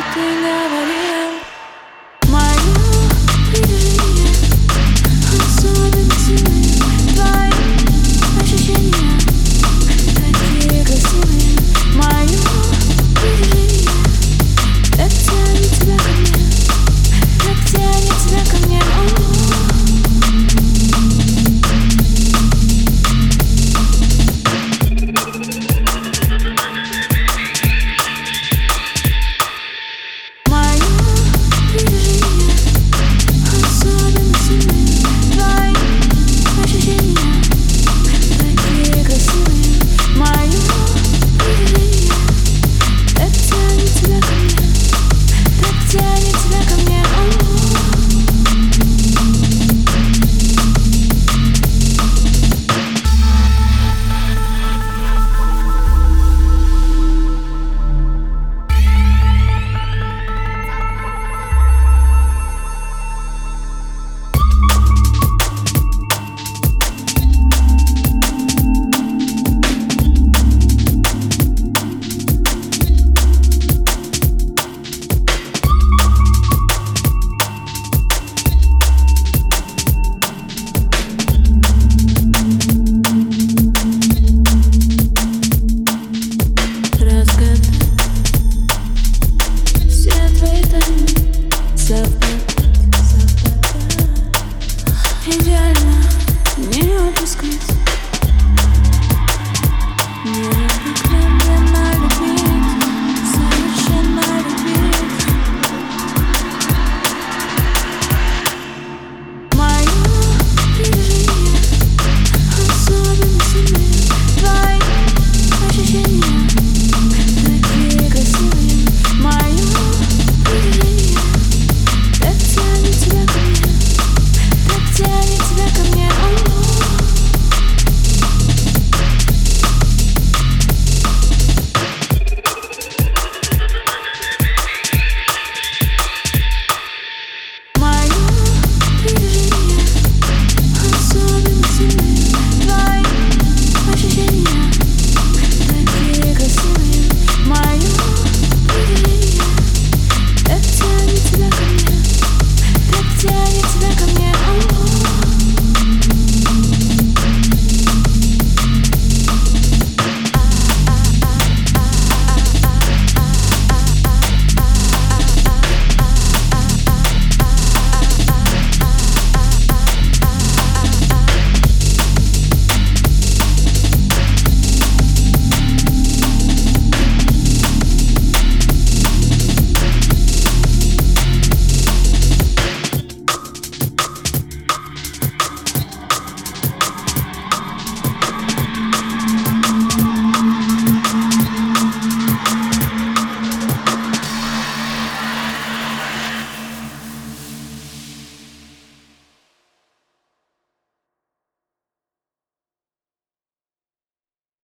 ながり